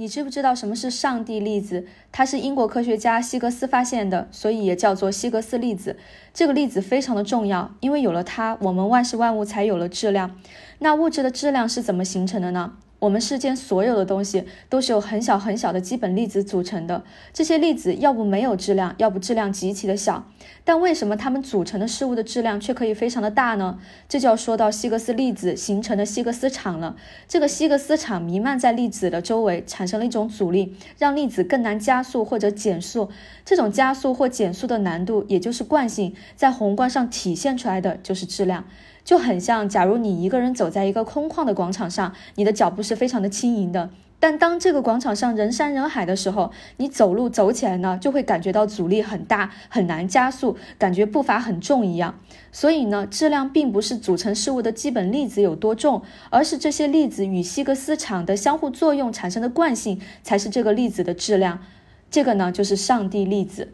你知不知道什么是上帝粒子？它是英国科学家希格斯发现的，所以也叫做希格斯粒子。这个粒子非常的重要，因为有了它，我们万事万物才有了质量。那物质的质量是怎么形成的呢？我们世间所有的东西都是由很小很小的基本粒子组成的，这些粒子要不没有质量，要不质量极其的小。但为什么它们组成的事物的质量却可以非常的大呢？这就要说到希格斯粒子形成的希格斯场了。这个希格斯场弥漫在粒子的周围，产生了一种阻力，让粒子更难加速或者减速。这种加速或减速的难度，也就是惯性，在宏观上体现出来的就是质量。就很像，假如你一个人走在一个空旷的广场上，你的脚步是非常的轻盈的。但当这个广场上人山人海的时候，你走路走起来呢，就会感觉到阻力很大，很难加速，感觉步伐很重一样。所以呢，质量并不是组成事物的基本粒子有多重，而是这些粒子与希格斯场的相互作用产生的惯性，才是这个粒子的质量。这个呢，就是上帝粒子。